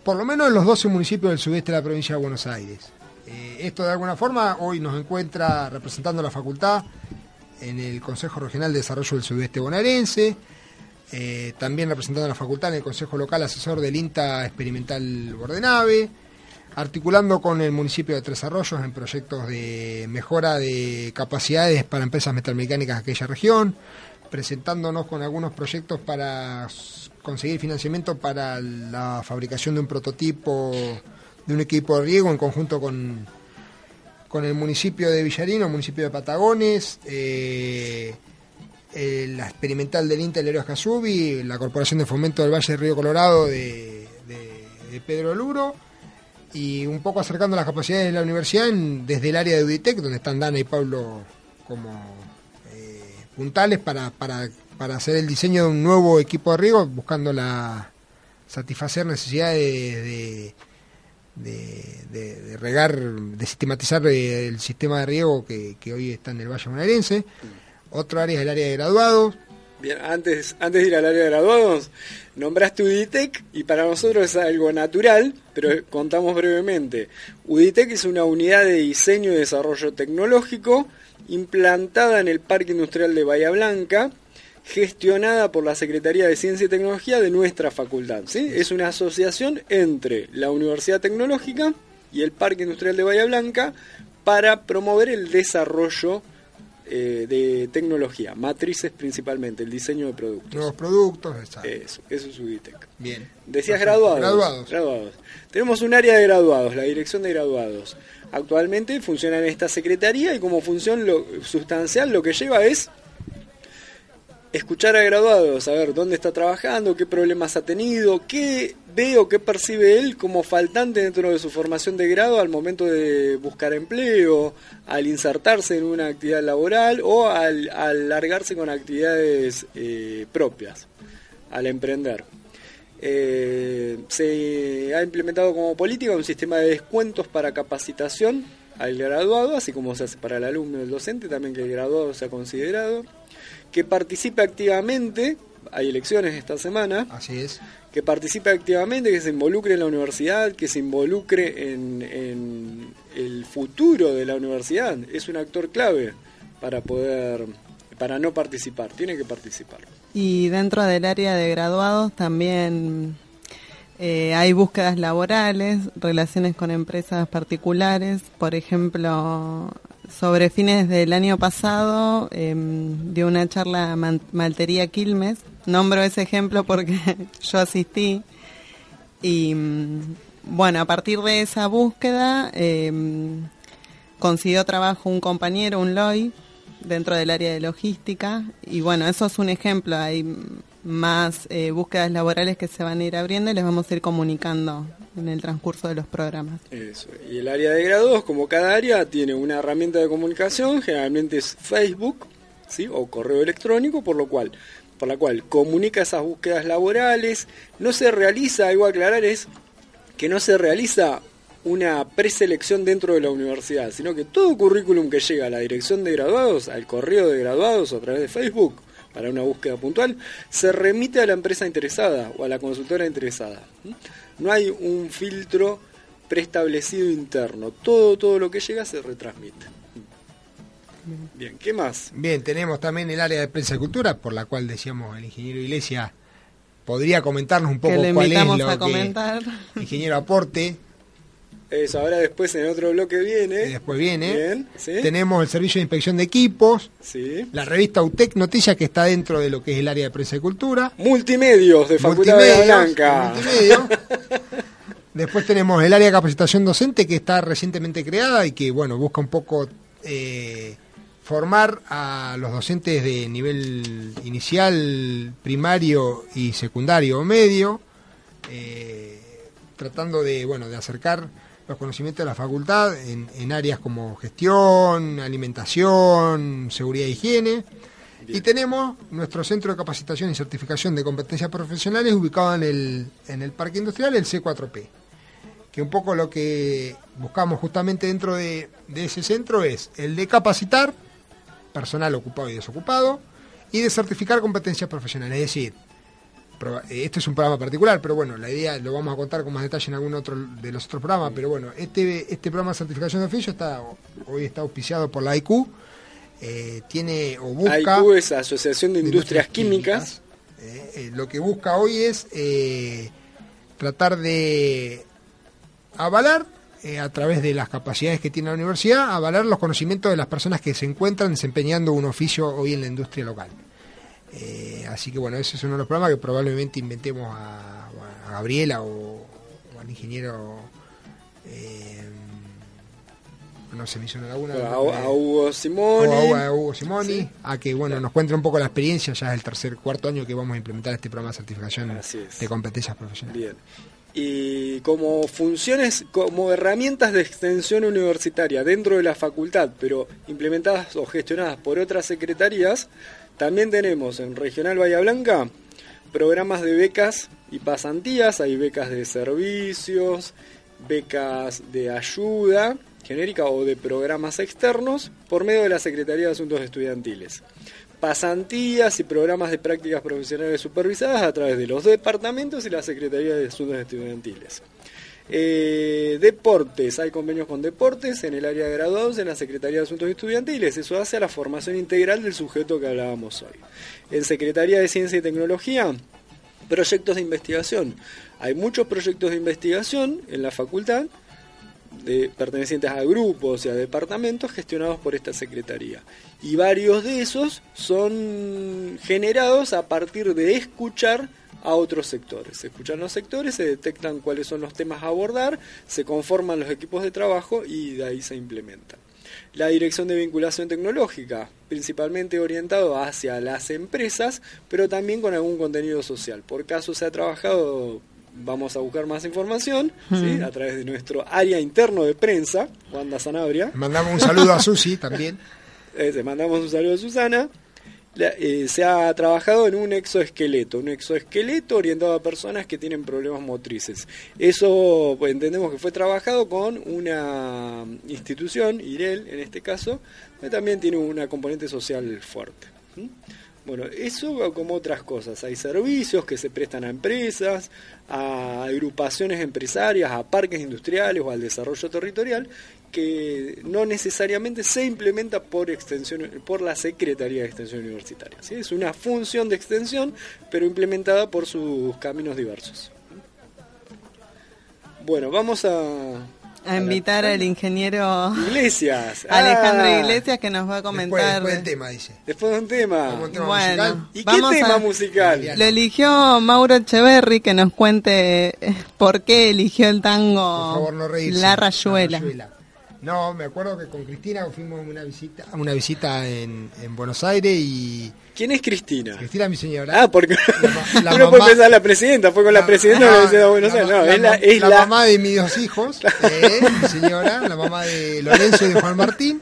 por lo menos en los 12 municipios del sudeste de la provincia de Buenos Aires. Eh, esto de alguna forma hoy nos encuentra representando a la facultad en el Consejo Regional de Desarrollo del Sudeste Bonaerense, eh, también representando a la facultad en el Consejo Local Asesor del INTA Experimental Bordenave, articulando con el municipio de Tres Arroyos en proyectos de mejora de capacidades para empresas metalmecánicas de aquella región, presentándonos con algunos proyectos para conseguir financiamiento para la fabricación de un prototipo de un equipo de riego en conjunto con, con el municipio de Villarino, municipio de Patagones, eh, eh, la experimental del INTA Leros Casubi, la Corporación de Fomento del Valle del Río Colorado de, Pedro Luro, y un poco acercando las capacidades de la universidad desde el área de Uditec, donde están Dana y Pablo como eh, puntales para, para, para hacer el diseño de un nuevo equipo de riego, buscando la satisfacer necesidades de, regar, de sistematizar el sistema de riego que, que hoy está en el Valle Bonaerense. Otro área es el área de graduados. Bien, antes, antes de ir al área de graduados, nombraste UDITEC y para nosotros es algo natural, pero contamos brevemente. UDITEC es una unidad de diseño y desarrollo tecnológico implantada en el Parque Industrial de Bahía Blanca, gestionada por la Secretaría de Ciencia y Tecnología de nuestra facultad. ¿sí? Es una asociación entre la Universidad Tecnológica y el Parque Industrial de Bahía Blanca para promover el desarrollo eh, de tecnología, matrices principalmente, el diseño de productos. Nuevos productos, exacto. Eso, eso es UDITEC. Bien. Decías Perfecto. graduados. Graduados. Tenemos un área de graduados, la dirección de graduados. Actualmente funciona en esta secretaría y como función lo, sustancial lo que lleva es escuchar a graduados, saber dónde está trabajando, qué problemas ha tenido, qué ve o qué percibe él como faltante dentro de su formación de grado al momento de buscar empleo, al insertarse en una actividad laboral o al, al largarse con actividades eh, propias, al emprender. Eh, se ha implementado como política un sistema de descuentos para capacitación al graduado, así como se hace para el alumno y el docente, también que el graduado sea considerado, que participe activamente, hay elecciones esta semana, Así es. que participe activamente, que se involucre en la universidad, que se involucre en, en el futuro de la universidad. Es un actor clave para poder, para no participar, tiene que participar. Y dentro del área de graduados también eh, hay búsquedas laborales, relaciones con empresas particulares. Por ejemplo, sobre fines del año pasado eh, dio una charla Man- Maltería Quilmes. Nombro ese ejemplo porque yo asistí. Y mm, bueno, a partir de esa búsqueda eh, consiguió trabajo un compañero, un LOI, dentro del área de logística. Y bueno, eso es un ejemplo. Más eh, búsquedas laborales que se van a ir abriendo y les vamos a ir comunicando en el transcurso de los programas. Eso. Y el área de graduados, como cada área, tiene una herramienta de comunicación, generalmente es Facebook, ¿sí? o correo electrónico, por lo cual, por la cual comunica esas búsquedas laborales. No se realiza, algo a aclarar es que no se realiza una preselección dentro de la universidad, sino que todo currículum que llega a la dirección de graduados, al correo de graduados a través de Facebook, para una búsqueda puntual, se remite a la empresa interesada o a la consultora interesada. ¿Mm? No hay un filtro preestablecido interno. Todo, todo lo que llega se retransmite. ¿Mm? Bien, ¿qué más? Bien, tenemos también el área de prensa y cultura, por la cual decíamos el ingeniero Iglesias podría comentarnos un poco que le cuál es invitamos lo a que comentar. el ingeniero aporte Eso, ahora después en otro bloque viene. Y después viene. Bien, ¿sí? Tenemos el servicio de inspección de equipos, Sí. la revista UTEC Noticias que está dentro de lo que es el área de prensa y cultura. Multimedios de Facultad de Blanca. multimedios. Después tenemos el área de capacitación docente que está recientemente creada y que bueno busca un poco eh, formar a los docentes de nivel inicial, primario y secundario o medio, eh, tratando de bueno de acercar los conocimientos de la facultad en, en áreas como gestión, alimentación, seguridad e higiene. Y tenemos nuestro centro de capacitación y certificación de competencias profesionales ubicado en el, en el Parque Industrial, el C4P. Que un poco lo que buscamos justamente dentro de, de ese centro es el de capacitar personal ocupado y desocupado y de certificar competencias profesionales. Es decir, esto es un programa particular, pero bueno, la idea lo vamos a contar con más detalle en algún otro de los otros programas. Pero bueno, este, este programa de certificación de oficio está hoy está auspiciado por la IQ. eh, tiene o busca AIQ es Asociación de de Industrias Químicas. Eh, eh, lo que busca hoy es eh, tratar de avalar, a través de las capacidades que tiene la universidad, avalar los conocimientos de las personas que se encuentran desempeñando un oficio hoy en la industria local. Eh, así que bueno, ese es uno de los programas que probablemente inventemos a, a Gabriela o, o al ingeniero... eh, no se me hizo alguna A, a Hugo Simoni. o a, a Hugo Simoni, a que bueno nos cuente un poco la experiencia, ya es el tercer, cuarto año que vamos a implementar este programa de certificación de competencias profesionales. Bien. Y como funciones, como herramientas de extensión universitaria dentro de la facultad, pero implementadas o gestionadas por otras secretarías, también tenemos en Regional Bahía Blanca programas de becas y pasantías, hay becas de servicios, becas de ayuda genérica o de programas externos por medio de la Secretaría de Asuntos Estudiantiles pasantías y programas de prácticas profesionales supervisadas a través de los departamentos y la Secretaría de Asuntos Estudiantiles. Eh, deportes, hay convenios con deportes en el área de graduados en la Secretaría de Asuntos Estudiantiles. Eso hace a la formación integral del sujeto que hablábamos hoy. En Secretaría de Ciencia y Tecnología, proyectos de investigación. Hay muchos proyectos de investigación en la facultad de, pertenecientes a grupos y a departamentos gestionados por esta secretaría. Y varios de esos son generados a partir de escuchar a otros sectores. Se escuchan los sectores, se detectan cuáles son los temas a abordar, se conforman los equipos de trabajo y de ahí se implementan. La dirección de vinculación tecnológica, principalmente orientado hacia las empresas, pero también con algún contenido social. Por caso se ha trabajado vamos a buscar más información ¿sí? a través de nuestro área interno de prensa, Wanda Sanabria. Mandamos un saludo a Susi también. Eh, mandamos un saludo a Susana. Eh, se ha trabajado en un exoesqueleto, un exoesqueleto orientado a personas que tienen problemas motrices. Eso pues, entendemos que fue trabajado con una institución, IREL en este caso, que también tiene una componente social fuerte. Bueno, eso como otras cosas. Hay servicios que se prestan a empresas, a agrupaciones empresarias, a parques industriales o al desarrollo territorial que no necesariamente se implementa por extensión por la Secretaría de Extensión Universitaria. Es una función de extensión, pero implementada por sus caminos diversos. Bueno, vamos a A invitar al ingeniero Iglesias. Alejandro Ah, Iglesias que nos va a Después, comentar. después del tema, dice. Después de un tema. Como un tema Bueno. musical. ¿Y qué tema a- musical? Lo eligió Mauro Echeverry que nos cuente eh, por qué eligió el tango Por favor, no reírse. La Rayuela. La Rayuela. No, me acuerdo que con Cristina fuimos una visita, una visita en, en Buenos Aires y ¿Quién es Cristina? Cristina, mi señora. Ah, porque ma- la uno mamá- puede pensar la presidenta, fue con la, presidenta Ah, que decía Buenos la Aires. No, la es la, ma- es la la- mamá de mis dos hijos, eh, mi señora, la mamá de Lorenzo y de Juan Martín.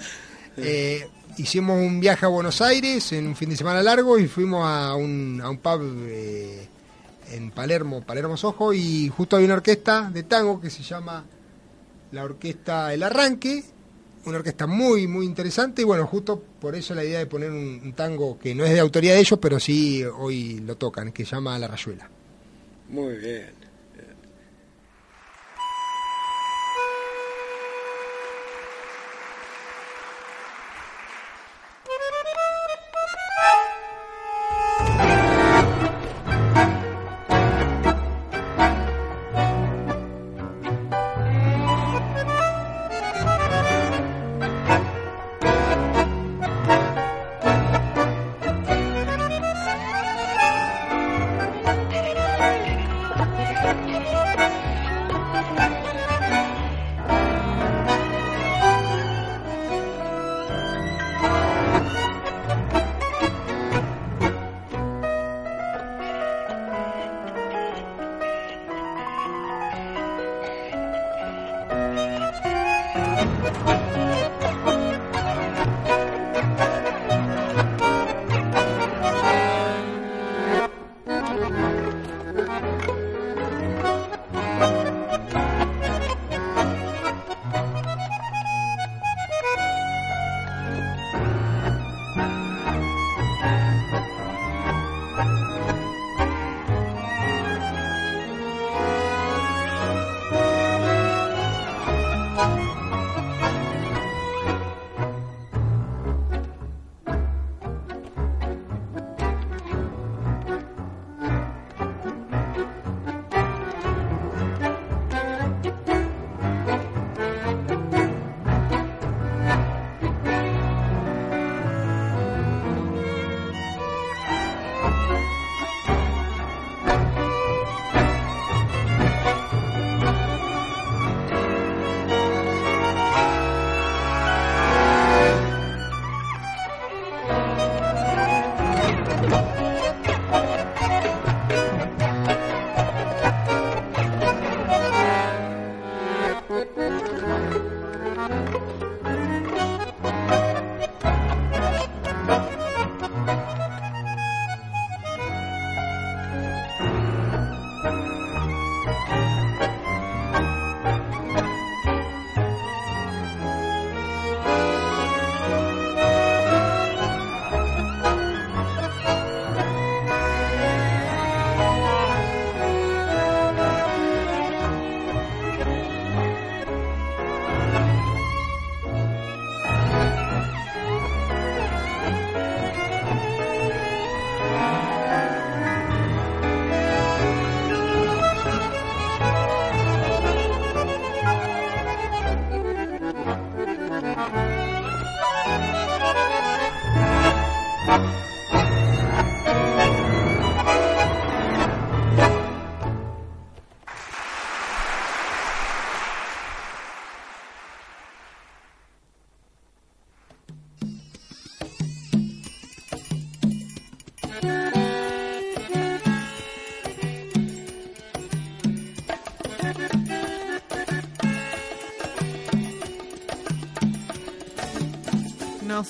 Eh, hicimos un viaje a Buenos Aires en un fin de semana largo y fuimos a un, a un pub eh, en Palermo, Palermo Sojo, y justo había una orquesta de tango que se llama la Orquesta El Arranque, una orquesta muy, muy interesante, y bueno, justo por eso la idea de poner un, tango que no es de autoría de ellos, pero sí hoy lo tocan, que se llama La Rayuela. Muy bien.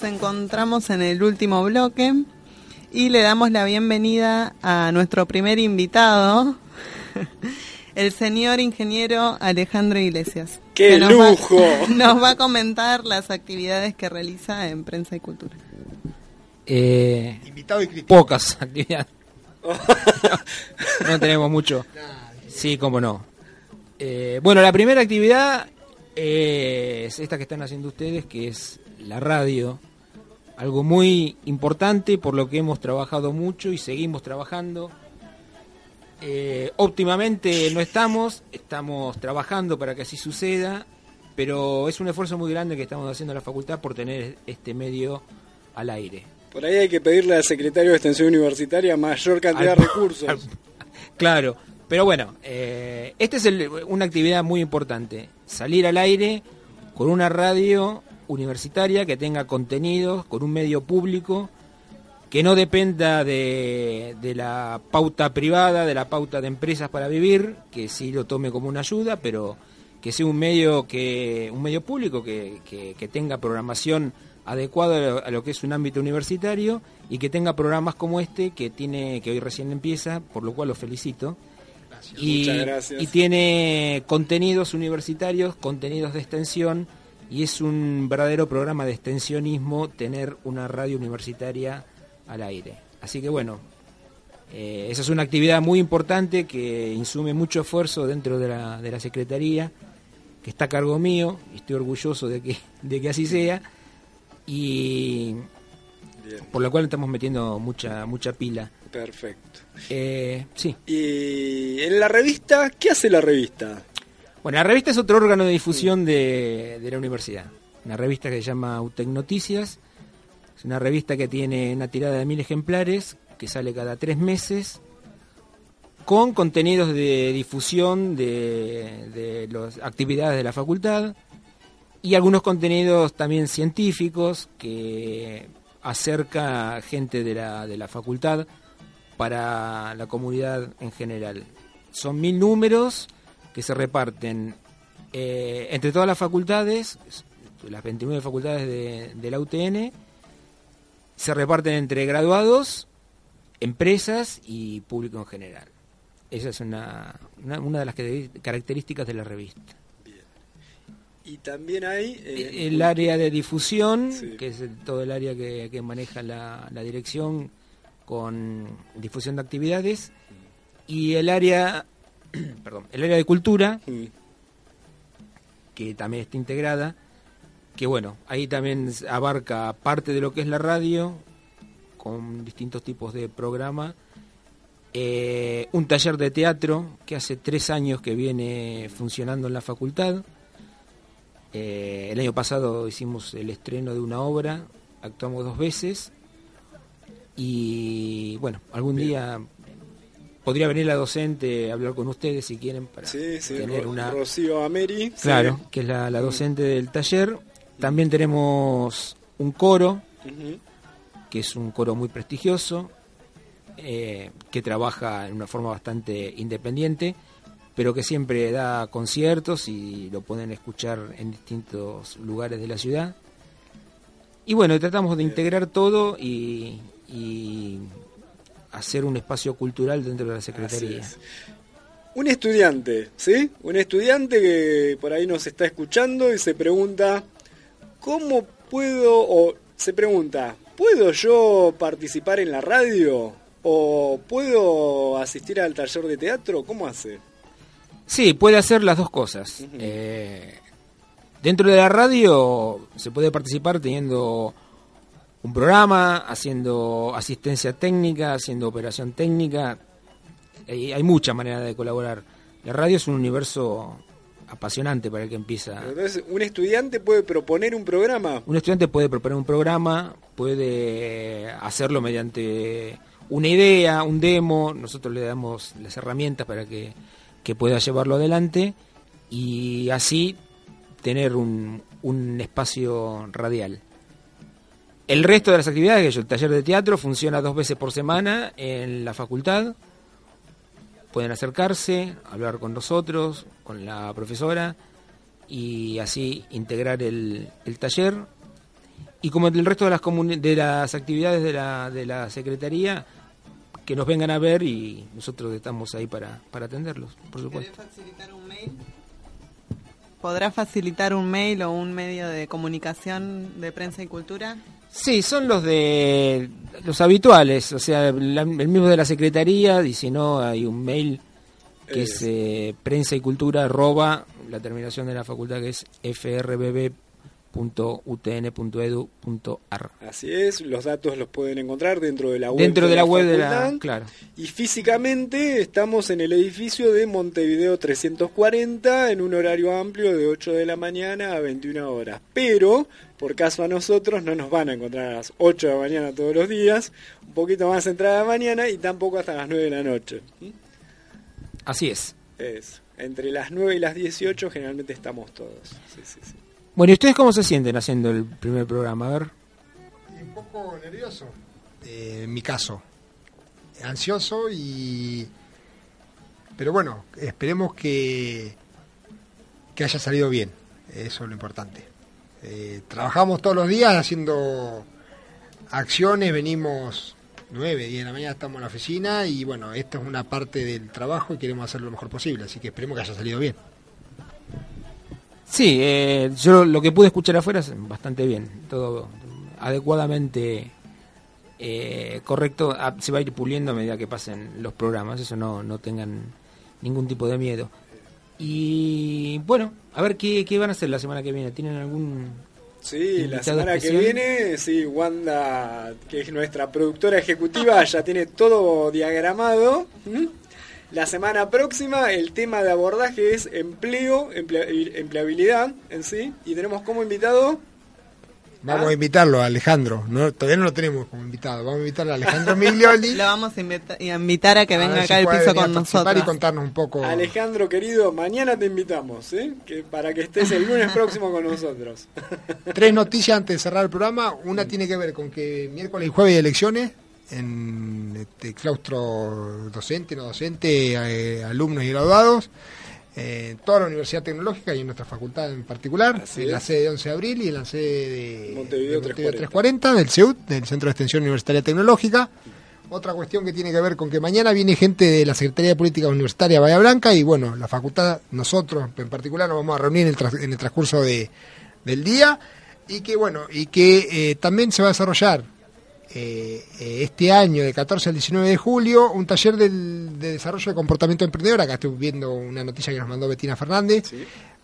Nos encontramos en el último bloque y le damos la bienvenida a nuestro primer invitado, el señor ingeniero Alejandro Iglesias. ¡Qué que nos va- lujo! nos va a comentar las actividades que realiza en Prensa y Cultura. Eh, Invitado y crítico. pocas actividades. no tenemos mucho. Sí, cómo no. Eh, bueno, la primera actividad eh, es esta que están haciendo ustedes, que es la radio. Algo muy importante por lo que hemos trabajado mucho y seguimos trabajando. Eh, óptimamente no estamos, estamos trabajando para que así suceda, pero es un esfuerzo muy grande que estamos haciendo en la facultad por tener este medio al aire. Por ahí hay que pedirle al secretario de Extensión Universitaria mayor cantidad Al- de recursos. al- claro, pero bueno, eh, esta es el- una actividad muy importante. Salir al aire con una radio universitaria que tenga contenidos, con un medio público, que no dependa de, de la pauta privada, de la pauta de empresas para vivir, que sí lo tome como una ayuda, pero que sea un medio que un medio público que, que- que tenga programación adecuada a lo, a lo que es un ámbito universitario y que tenga programas como este que tiene que hoy recién empieza, por lo cual lo felicito. Y, Muchas gracias. y tiene contenidos universitarios, contenidos de extensión y es un verdadero programa de extensionismo tener una radio universitaria al aire. Así que bueno, eh, esa es una actividad muy importante que insume mucho esfuerzo dentro de la, de la Secretaría, que está a cargo mío, y estoy orgulloso de que, de que así sea, y Bien, por lo cual estamos metiendo mucha, mucha pila. perfecto. Eh, sí. Y en la revista, ¿qué hace la revista? Bueno, la revista es otro órgano de difusión de, de la universidad. Una revista que se llama UTEC Noticias. Es una revista que tiene una tirada de mil ejemplares, que sale cada tres meses, con contenidos de difusión de, de las actividades de la facultad y algunos contenidos también científicos que acerca gente de la, de la facultad para la comunidad en general. Son mil números que se reparten eh, entre todas las facultades, las 29 facultades de, de la UTN, se reparten entre graduados, empresas y público en general. Esa es una, una, una de las que- características de la revista. Y también hay... eh, el área de difusión, Sí. que es todo el área que, que maneja la, la dirección con difusión de actividades, y el área, perdón, el área de cultura, que también está integrada, que bueno, ahí también abarca parte de lo que es la radio, con distintos tipos de programa, eh, un taller de teatro que hace tres años que viene funcionando en la facultad. Eh, el año pasado hicimos el estreno de una obra, actuamos dos veces y bueno, algún día podría venir la docente a hablar con ustedes si quieren para Sí, sí, tener Ro- una Rocío Ameri. Claro, sí. que es la, la docente del taller. También tenemos un coro, que es un coro muy prestigioso, eh, que trabaja en una forma bastante independiente, pero que siempre da conciertos y lo pueden escuchar en distintos lugares de la ciudad. Y bueno, tratamos de integrar todo y, y hacer un espacio cultural dentro de la Secretaría. Es. Un estudiante, ¿sí? Un estudiante que por ahí nos está escuchando y se pregunta, ¿cómo puedo, o se pregunta, ¿puedo yo participar en la radio? ¿O puedo asistir al taller de teatro? ¿Cómo hace? Sí, puede hacer las dos cosas. Eh, dentro de la radio se puede participar teniendo un programa, haciendo asistencia técnica, haciendo operación técnica. Hay, hay muchas maneras de colaborar. La radio es un universo apasionante para el que empieza. Entonces, un estudiante puede proponer un programa. Un estudiante puede proponer un programa, puede hacerlo mediante una idea, un demo, nosotros le damos las herramientas para que, que pueda llevarlo adelante y así tener un, un espacio radial. El resto de las actividades, el taller de teatro funciona dos veces por semana en la facultad. Pueden acercarse, hablar con nosotros, con la profesora y así integrar el, el taller. Y como el resto de las, de las actividades de la, de la Secretaría, que nos vengan a ver y nosotros estamos ahí para, para atenderlos, por supuesto. facilitar un mail? ¿Podrá facilitar un mail o un medio de comunicación de prensa y cultura? Sí, son los de los habituales, o sea, la- el mismo de la Secretaría, y si no, hay un mail que es eh, prensa y cultura arroba la terminación de la facultad que es frbb.utn.edu.ar. Así es, los datos los pueden encontrar dentro de la web Dentro de la web de la, claro. Y físicamente estamos en el edificio de Montevideo 340 en un horario amplio de 8 de la mañana a 21 horas. Pero, por caso a nosotros, no nos van a encontrar a las 8 de la mañana todos los días, un poquito más entrada de mañana y tampoco hasta las 9 de la noche. Así es. Es, entre las 9 y las 18 generalmente estamos todos. Sí, sí, sí. Bueno, ¿y ustedes cómo se sienten haciendo el primer programa? A ver. Y un poco nervioso. Eh, en mi caso. Ansioso y... Pero bueno, esperemos que, que haya salido bien. Eso es lo importante. Eh, trabajamos todos los días haciendo acciones, venimos 9, 10 de la mañana, estamos en la oficina y bueno, esta es una parte del trabajo y queremos hacerlo lo mejor posible, así que esperemos que haya salido bien. Sí, eh, yo lo que pude escuchar afuera es bastante bien, todo adecuadamente eh, correcto. Ah, Se va a ir puliendo a medida que pasen los programas, eso no, no tengan ningún tipo de miedo. Y bueno, a ver qué, qué van a hacer la semana que viene. ¿Tienen algún Sí, la semana especial? que viene, sí, Wanda, que es nuestra productora ejecutiva, ya tiene todo diagramado. ¿Mm? La semana próxima el tema de abordaje es empleo, emplea- empleabilidad en sí, y tenemos como invitado Vamos a invitarlo a Alejandro, no, todavía no lo tenemos como invitado, vamos a invitar a Alejandro Miglioli. Lo vamos a invita- a invitar a que A venga acá si al piso con nosotros. y contarnos un poco. Alejandro querido, mañana te invitamos, ¿eh? que para que estés el lunes próximo con nosotros. Tres noticias antes de cerrar el programa. Una tiene que ver con que miércoles y jueves hay elecciones en este claustro docente, no docente, eh, alumnos y graduados. eh, en toda la Universidad Tecnológica y en nuestra facultad en particular, Así en la es. sede de 11 de abril y en la sede de Montevideo de 340, 340 del CEUT, del Centro de Extensión Universitaria Tecnológica. Otra cuestión que tiene que ver con que mañana viene gente de la Secretaría de Política Universitaria Bahía Blanca y bueno, la facultad, nosotros en particular, nos vamos a reunir en el, en el transcurso de, del día y que bueno, y que eh, también se va a desarrollar eh, eh, este año, de 14 al 19 de julio, un taller del- de desarrollo de comportamiento emprendedor. Acá estoy viendo una noticia que nos mandó Betina Fernández,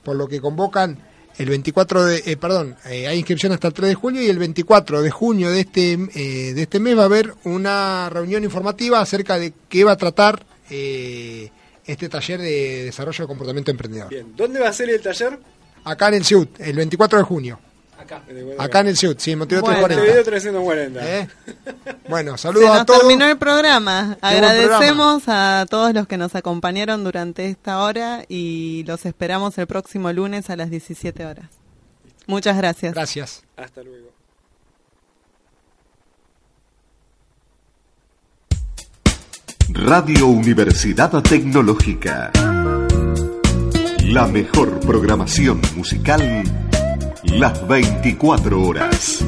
por lo que convocan el 24 de, eh, perdón, eh, hay inscripción hasta el 3 de julio y el 24 de junio de este, eh, de este mes va a haber una reunión informativa acerca de qué va a tratar eh, este taller de desarrollo de comportamiento emprendedor. Bien, ¿dónde va a ser el taller? Acá en el CIUT, el 24 de junio. Acá. Acá en el CIUT, sí, Montevideo Bueno. 340. Montevideo 340. ¿Eh? Bueno, Se saludos nos a todos. terminó el programa. Qué Agradecemos a todos los que nos acompañaron durante esta hora y los esperamos el próximo lunes a las 17 horas. Muchas gracias. Gracias. Hasta luego. Radio Universidad Tecnológica. La mejor programación musical las 24 horas.